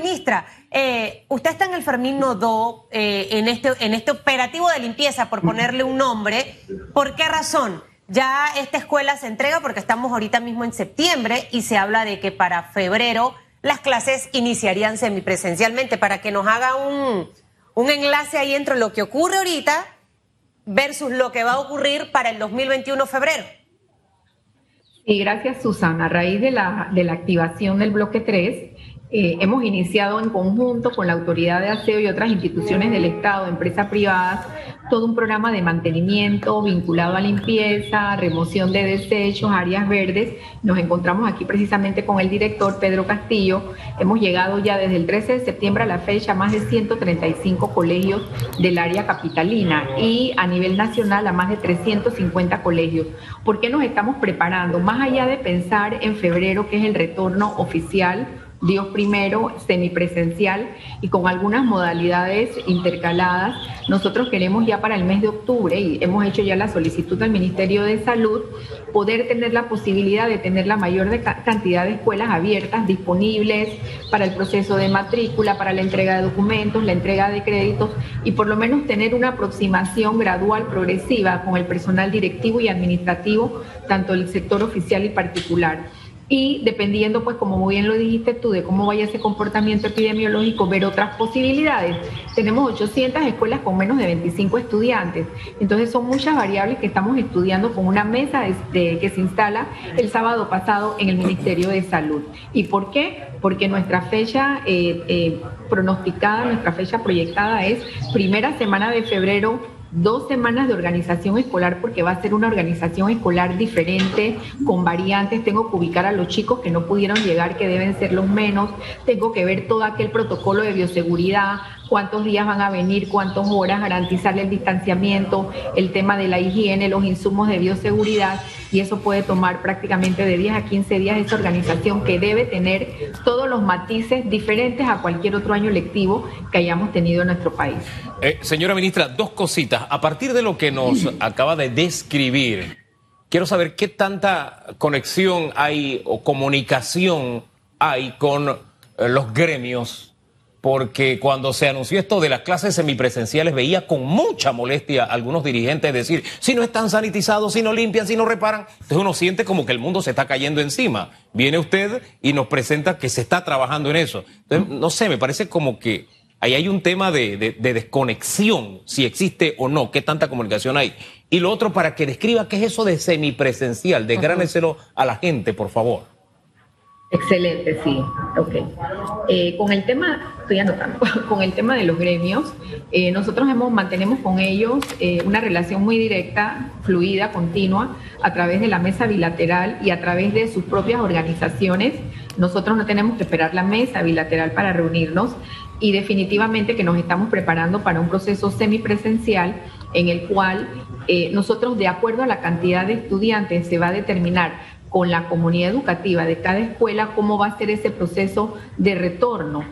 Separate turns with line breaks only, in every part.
Ministra, eh, usted está en el Fermín Nodó, eh, en, este, en este operativo de limpieza, por ponerle un nombre. ¿Por qué razón? Ya esta escuela se entrega porque estamos ahorita mismo en septiembre y se habla de que para febrero las clases iniciarían semipresencialmente. Para que nos haga un, un enlace ahí entre lo que ocurre ahorita versus lo que va a ocurrir para el 2021 febrero.
Y gracias, Susana. A raíz de la, de la activación del bloque 3, eh, hemos iniciado en conjunto con la Autoridad de Aseo y otras instituciones del Estado, empresas privadas, todo un programa de mantenimiento vinculado a limpieza, remoción de desechos, áreas verdes. Nos encontramos aquí precisamente con el director Pedro Castillo. Hemos llegado ya desde el 13 de septiembre a la fecha a más de 135 colegios del área capitalina y a nivel nacional a más de 350 colegios. ¿Por qué nos estamos preparando? Más allá de pensar en febrero, que es el retorno oficial, Dios primero, semipresencial y con algunas modalidades intercaladas. Nosotros queremos ya para el mes de octubre, y hemos hecho ya la solicitud al Ministerio de Salud, poder tener la posibilidad de tener la mayor cantidad de escuelas abiertas, disponibles para el proceso de matrícula, para la entrega de documentos, la entrega de créditos y por lo menos tener una aproximación gradual, progresiva con el personal directivo y administrativo, tanto del sector oficial y particular y dependiendo, pues como muy bien lo dijiste tú, de cómo vaya ese comportamiento epidemiológico, ver otras posibilidades. Tenemos 800 escuelas con menos de 25 estudiantes, entonces son muchas variables que estamos estudiando con una mesa que se instala el sábado pasado en el Ministerio de Salud. ¿Y por qué? Porque nuestra fecha eh, eh, pronosticada, nuestra fecha proyectada es primera semana de febrero dos semanas de organización escolar porque va a ser una organización escolar diferente, con variantes. Tengo que ubicar a los chicos que no pudieron llegar, que deben ser los menos. Tengo que ver todo aquel protocolo de bioseguridad, cuántos días van a venir, cuántas horas, garantizarle el distanciamiento, el tema de la higiene, los insumos de bioseguridad y eso puede tomar prácticamente de 10 a 15 días esa organización que debe tener todos los matices diferentes a cualquier otro año lectivo que hayamos tenido en nuestro país.
Eh, señora ministra, dos cositas. A partir de lo que nos acaba de describir, quiero saber qué tanta conexión hay o comunicación hay con eh, los gremios porque cuando se anunció esto de las clases semipresenciales veía con mucha molestia a algunos dirigentes decir, si no están sanitizados, si no limpian, si no reparan, entonces uno siente como que el mundo se está cayendo encima. Viene usted y nos presenta que se está trabajando en eso. Entonces, no sé, me parece como que ahí hay un tema de, desconexión, si existe o no, qué tanta comunicación hay. Y lo otro, para que describa qué es eso de semipresencial, desgráneselo a la gente, por favor.
Excelente, sí. Ok. Eh, con el tema, estoy anotando, con el tema de los gremios, eh, nosotros hemos, mantenemos con ellos eh, una relación muy directa, fluida, continua, a través de la mesa bilateral y a través de sus propias organizaciones. Nosotros no tenemos que esperar la mesa bilateral para reunirnos y definitivamente que nos estamos preparando para un proceso semipresencial en el cual nosotros, de acuerdo a la cantidad de estudiantes, se va a determinar con la comunidad educativa de cada escuela cómo va a ser ese proceso de retorno.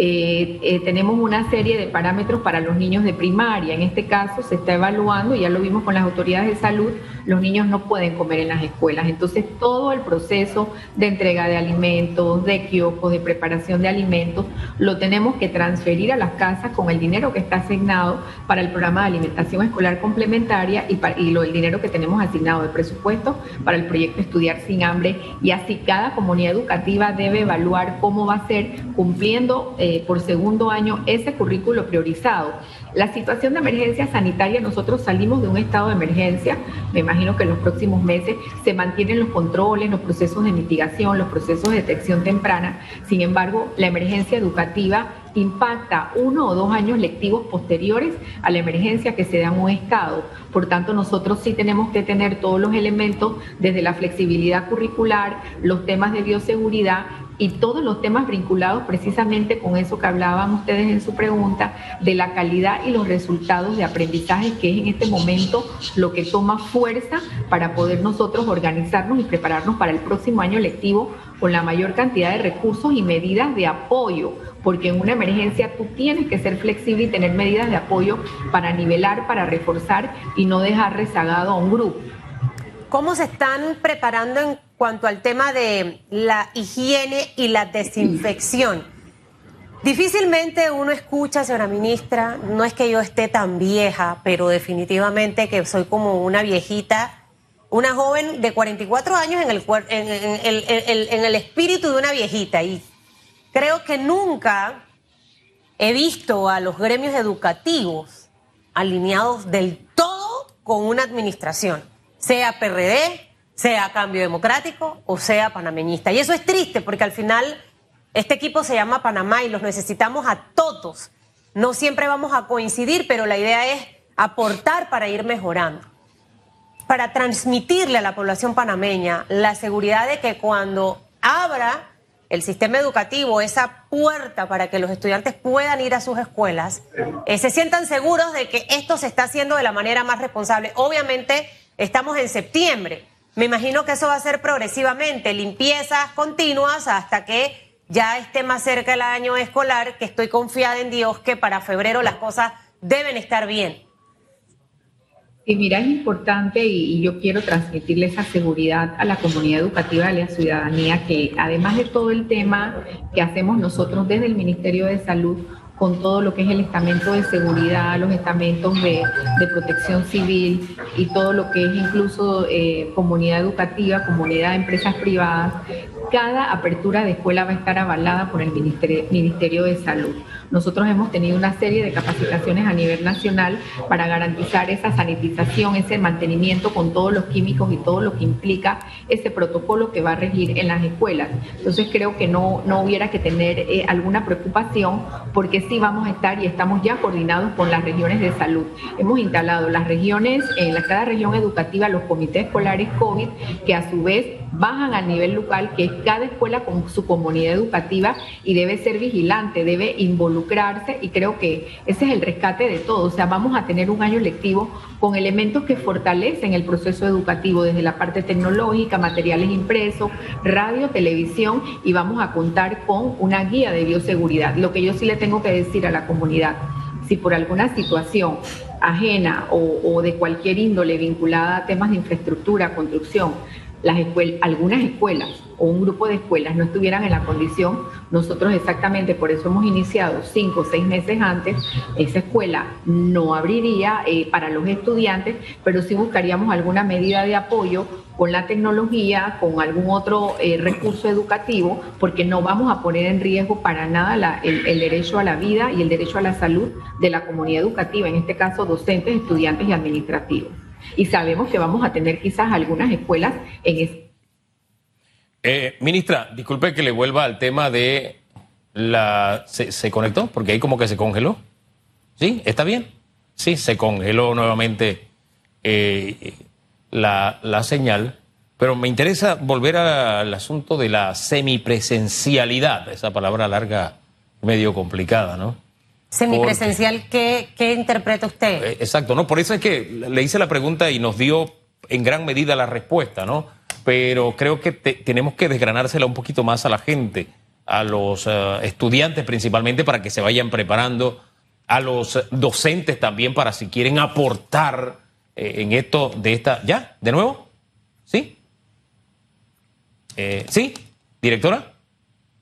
Eh, eh, tenemos una serie de parámetros para los niños de primaria. En este caso se está evaluando, ya lo vimos con las autoridades de salud, los niños no pueden comer en las escuelas. Entonces todo el proceso de entrega de alimentos, de kioscos, de preparación de alimentos, lo tenemos que transferir a las casas con el dinero que está asignado para el programa de alimentación escolar complementaria y, y lo, el dinero que tenemos asignado de presupuesto para el proyecto Estudiar sin hambre. Y así cada comunidad educativa debe evaluar cómo va a ser cumpliendo. Eh, eh, por segundo año ese currículo priorizado. La situación de emergencia sanitaria, nosotros salimos de un estado de emergencia, me imagino que en los próximos meses se mantienen los controles, los procesos de mitigación, los procesos de detección temprana, sin embargo, la emergencia educativa impacta uno o dos años lectivos posteriores a la emergencia que se da en un estado. Por tanto, nosotros sí tenemos que tener todos los elementos desde la flexibilidad curricular, los temas de bioseguridad y todos los temas vinculados precisamente con eso que hablaban ustedes en su pregunta, de la calidad y los resultados de aprendizaje, que es en este momento lo que toma fuerza para poder nosotros organizarnos y prepararnos para el próximo año lectivo con la mayor cantidad de recursos y medidas de apoyo, porque en una emergencia tú tienes que ser flexible y tener medidas de apoyo para nivelar, para reforzar y no dejar rezagado a un grupo.
¿Cómo se están preparando en cuanto al tema de la higiene y la desinfección. Difícilmente uno escucha, señora ministra, no es que yo esté tan vieja, pero definitivamente que soy como una viejita, una joven de 44 años en el, en, el espíritu de una viejita. Y creo que nunca he visto a los gremios educativos alineados del todo con una administración, sea PRD, sea Cambio Democrático o sea panameñista. Y eso es triste porque al final este equipo se llama Panamá y los necesitamos a todos. No siempre vamos a coincidir, pero la idea es aportar para ir mejorando, para transmitirle a la población panameña la seguridad de que cuando abra el sistema educativo esa puerta para que los estudiantes puedan ir a sus escuelas, eh, se sientan seguros de que esto se está haciendo de la manera más responsable. Obviamente estamos en septiembre. Me imagino que eso va a ser progresivamente, limpiezas continuas hasta que ya esté más cerca el año escolar, que estoy confiada en Dios que para febrero las cosas deben estar bien.
Y mira, es importante y, yo quiero transmitirle esa seguridad a la comunidad educativa, a la ciudadanía, que además de todo el tema que hacemos nosotros desde el Ministerio de Salud, con todo lo que es el estamento de seguridad, los estamentos de, protección civil y todo lo que es incluso eh, comunidad educativa, comunidad de empresas privadas, cada apertura de escuela va a estar avalada por el Ministerio, de Salud. Nosotros hemos tenido una serie de capacitaciones a nivel nacional para garantizar esa sanitización, ese mantenimiento con todos los químicos y todo lo que implica ese protocolo que va a regir en las escuelas. Entonces creo que no, no hubiera que tener eh, alguna preocupación porque sí vamos a estar y estamos ya coordinados con las regiones de salud. Hemos instalado las regiones, en la, cada región educativa, los comités escolares COVID, que a su vez bajan a nivel local, que es cada escuela con su comunidad educativa y debe ser vigilante, debe involucrarse y creo que ese es el rescate de todo. O sea, vamos a tener un año lectivo con elementos que fortalecen el proceso educativo desde la parte tecnológica, materiales impresos, radio, televisión y vamos a contar con una guía de bioseguridad. Lo que yo sí le tengo que decir a la comunidad, si por alguna situación ajena o, de cualquier índole vinculada a temas de infraestructura, construcción, las escuelas, algunas escuelas o un grupo de escuelas no estuvieran en la condición, nosotros exactamente por eso hemos iniciado cinco o seis meses antes, esa escuela no abriría eh, para los estudiantes, pero sí buscaríamos alguna medida de apoyo con la tecnología, con algún otro eh, recurso educativo, porque no vamos a poner en riesgo para nada el, el, derecho a la vida y el derecho a la salud de la comunidad educativa, en este caso docentes, estudiantes y administrativos y sabemos que vamos a tener quizás algunas escuelas en
eh, ministra, disculpe que le vuelva al tema de la... ¿Se, conectó? Porque ahí como que se congeló. ¿Sí? ¿Está bien? Sí, se congeló nuevamente eh, la, la señal. Pero me interesa volver al asunto de la semipresencialidad, esa palabra larga, medio complicada, ¿no?
Semipresencial, ¿qué, ¿qué interpreta usted?
Eh, exacto, ¿no? Por eso es que le hice la pregunta y nos dio en gran medida la respuesta, ¿no? Pero creo que tenemos que desgranársela un poquito más a la gente, a los eh, estudiantes principalmente para que se vayan preparando, a los docentes también para si quieren aportar eh, en esto de esta... ¿Ya? ¿De nuevo? ¿Sí? ¿Sí? ¿Directora?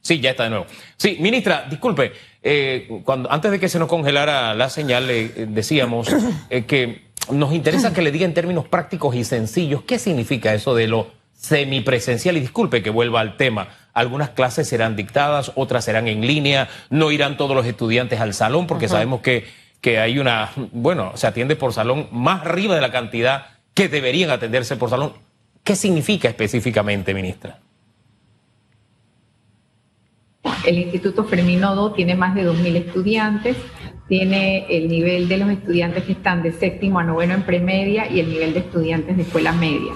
Sí, ya está de nuevo. Sí, ministra, disculpe, eh, cuando, antes de que se nos congelara la señal, eh, decíamos eh, que nos interesa que le diga en términos prácticos y sencillos qué significa eso de lo semipresencial. Y disculpe que vuelva al tema. Algunas clases serán dictadas, otras serán en línea, no irán todos los estudiantes al salón porque sabemos que, que hay una, bueno, se atiende por salón más arriba de la cantidad que deberían atenderse por salón. ¿Qué significa específicamente, ministra?
El Instituto Fermín Nodo tiene más de 2.000 estudiantes, tiene el nivel de los estudiantes que están de séptimo a noveno en premedia y el nivel de estudiantes de escuela media.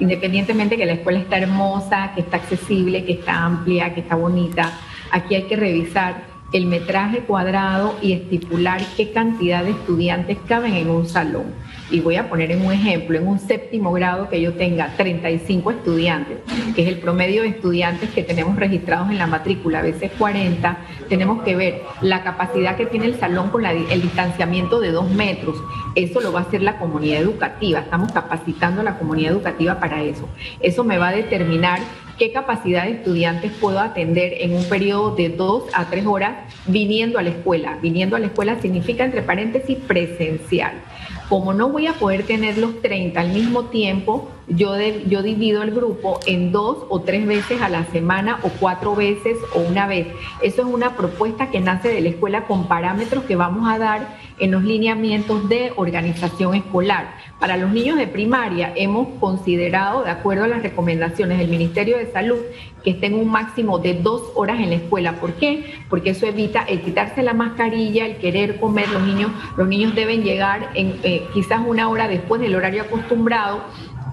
Independientemente que la escuela está hermosa, que está accesible, que está amplia, que está bonita, aquí hay que revisar el metraje cuadrado y estipular qué cantidad de estudiantes caben en un salón. Y voy a poner en un ejemplo, en un séptimo grado que yo tenga 35 estudiantes, que es el promedio de estudiantes que tenemos registrados en la matrícula, a veces 40, tenemos que ver la capacidad que tiene el salón con el distanciamiento de dos metros. Eso lo va a hacer la comunidad educativa, estamos capacitando a la comunidad educativa para eso. Eso me va a determinar qué capacidad de estudiantes puedo atender en un periodo de dos a tres horas viniendo a la escuela. Viniendo a la escuela significa, entre paréntesis, presencial. Como no voy a poder tener los 30 al mismo tiempo, yo, yo divido el grupo en dos o tres veces a la semana o cuatro veces o una vez. Eso es una propuesta que nace de la escuela con parámetros que vamos a dar en los lineamientos de organización escolar. Para los niños de primaria hemos considerado, de acuerdo a las recomendaciones del Ministerio de Salud, que estén un máximo de dos horas en la escuela. ¿Por qué? Porque eso evita el quitarse la mascarilla, el querer comer. Los niños, los niños deben llegar en, eh, quizás una hora después del horario acostumbrado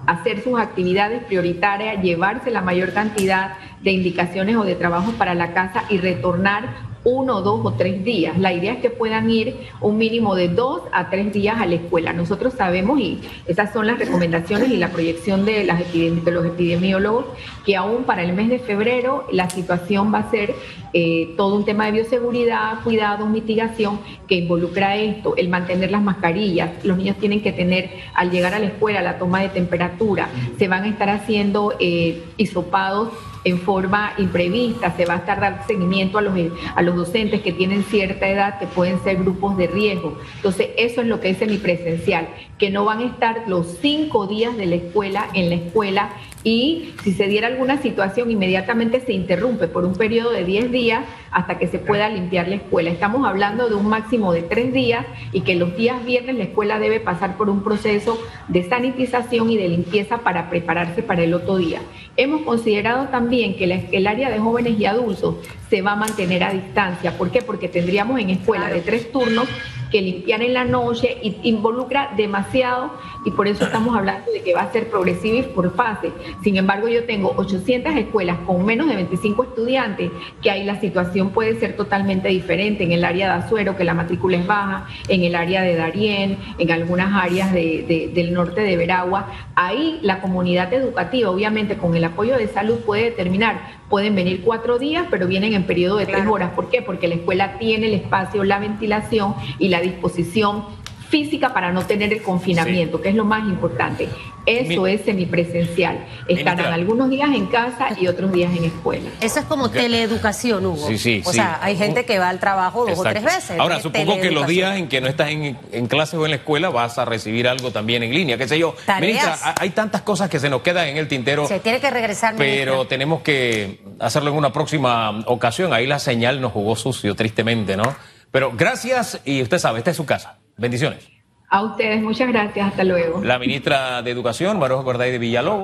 hacer sus actividades prioritarias, llevarse la mayor cantidad de indicaciones o de trabajos para la casa y retornar uno, dos o tres días. La idea es que puedan ir un mínimo de dos a tres días a la escuela. Nosotros sabemos, y esas son las recomendaciones y la proyección de, de los epidemiólogos, que aún para el mes de febrero la situación va a ser eh, todo un tema de bioseguridad, cuidados, mitigación, que involucra esto, el mantener las mascarillas. Los niños tienen que tener, al llegar a la escuela, la toma de temperatura. Se van a estar haciendo eh, hisopados en forma imprevista, se va a estar dando seguimiento a los, a los docentes que tienen cierta edad, que pueden ser grupos de riesgo. Entonces, eso es lo que es semipresencial, que no van a estar los cinco días de la escuela en la escuela y si se diera alguna situación inmediatamente se interrumpe por un periodo de 10 días hasta que se pueda limpiar la escuela. Estamos hablando de un máximo de tres días y que los días viernes la escuela debe pasar por un proceso de sanitización y de limpieza para prepararse para el otro día. Hemos considerado también que el área de jóvenes y adultos se va a mantener a distancia. ¿Por qué? Porque tendríamos en escuela de tres turnos que limpiar en la noche y involucra demasiado y por eso estamos hablando de que va a ser progresivo y por fase. Sin embargo, yo tengo 800 escuelas con menos de 25 estudiantes, que ahí la situación puede ser totalmente diferente. En el área de Azuero, que la matrícula es baja, en el área de Darién, en algunas áreas del norte de Veragua, ahí la comunidad educativa, obviamente con el apoyo de salud, puede determinar pueden venir cuatro días, pero vienen en periodo de tres horas. ¿Por qué? Porque la escuela tiene el espacio, la ventilación y la disposición física para no tener el confinamiento, que es lo más importante. Eso es semipresencial. Estarán algunos días en casa y otros días en escuela.
Eso es como teleeducación, Hugo. Sí, sí, o sea, hay gente que va al trabajo dos o tres veces.
Ahora, supongo que los días en que no estás en, en clase o en la escuela vas a recibir algo también en línea, qué sé yo. Ministra, hay tantas cosas que se nos quedan en el tintero.
Se tiene que regresar.
Pero tenemos que hacerlo en una próxima ocasión. Ahí la señal nos jugó sucio, tristemente, ¿no? Pero gracias y usted sabe, esta es su casa. Bendiciones.
A ustedes, muchas gracias. Hasta luego.
La ministra de Educación, Maruja Corday de Villalobos.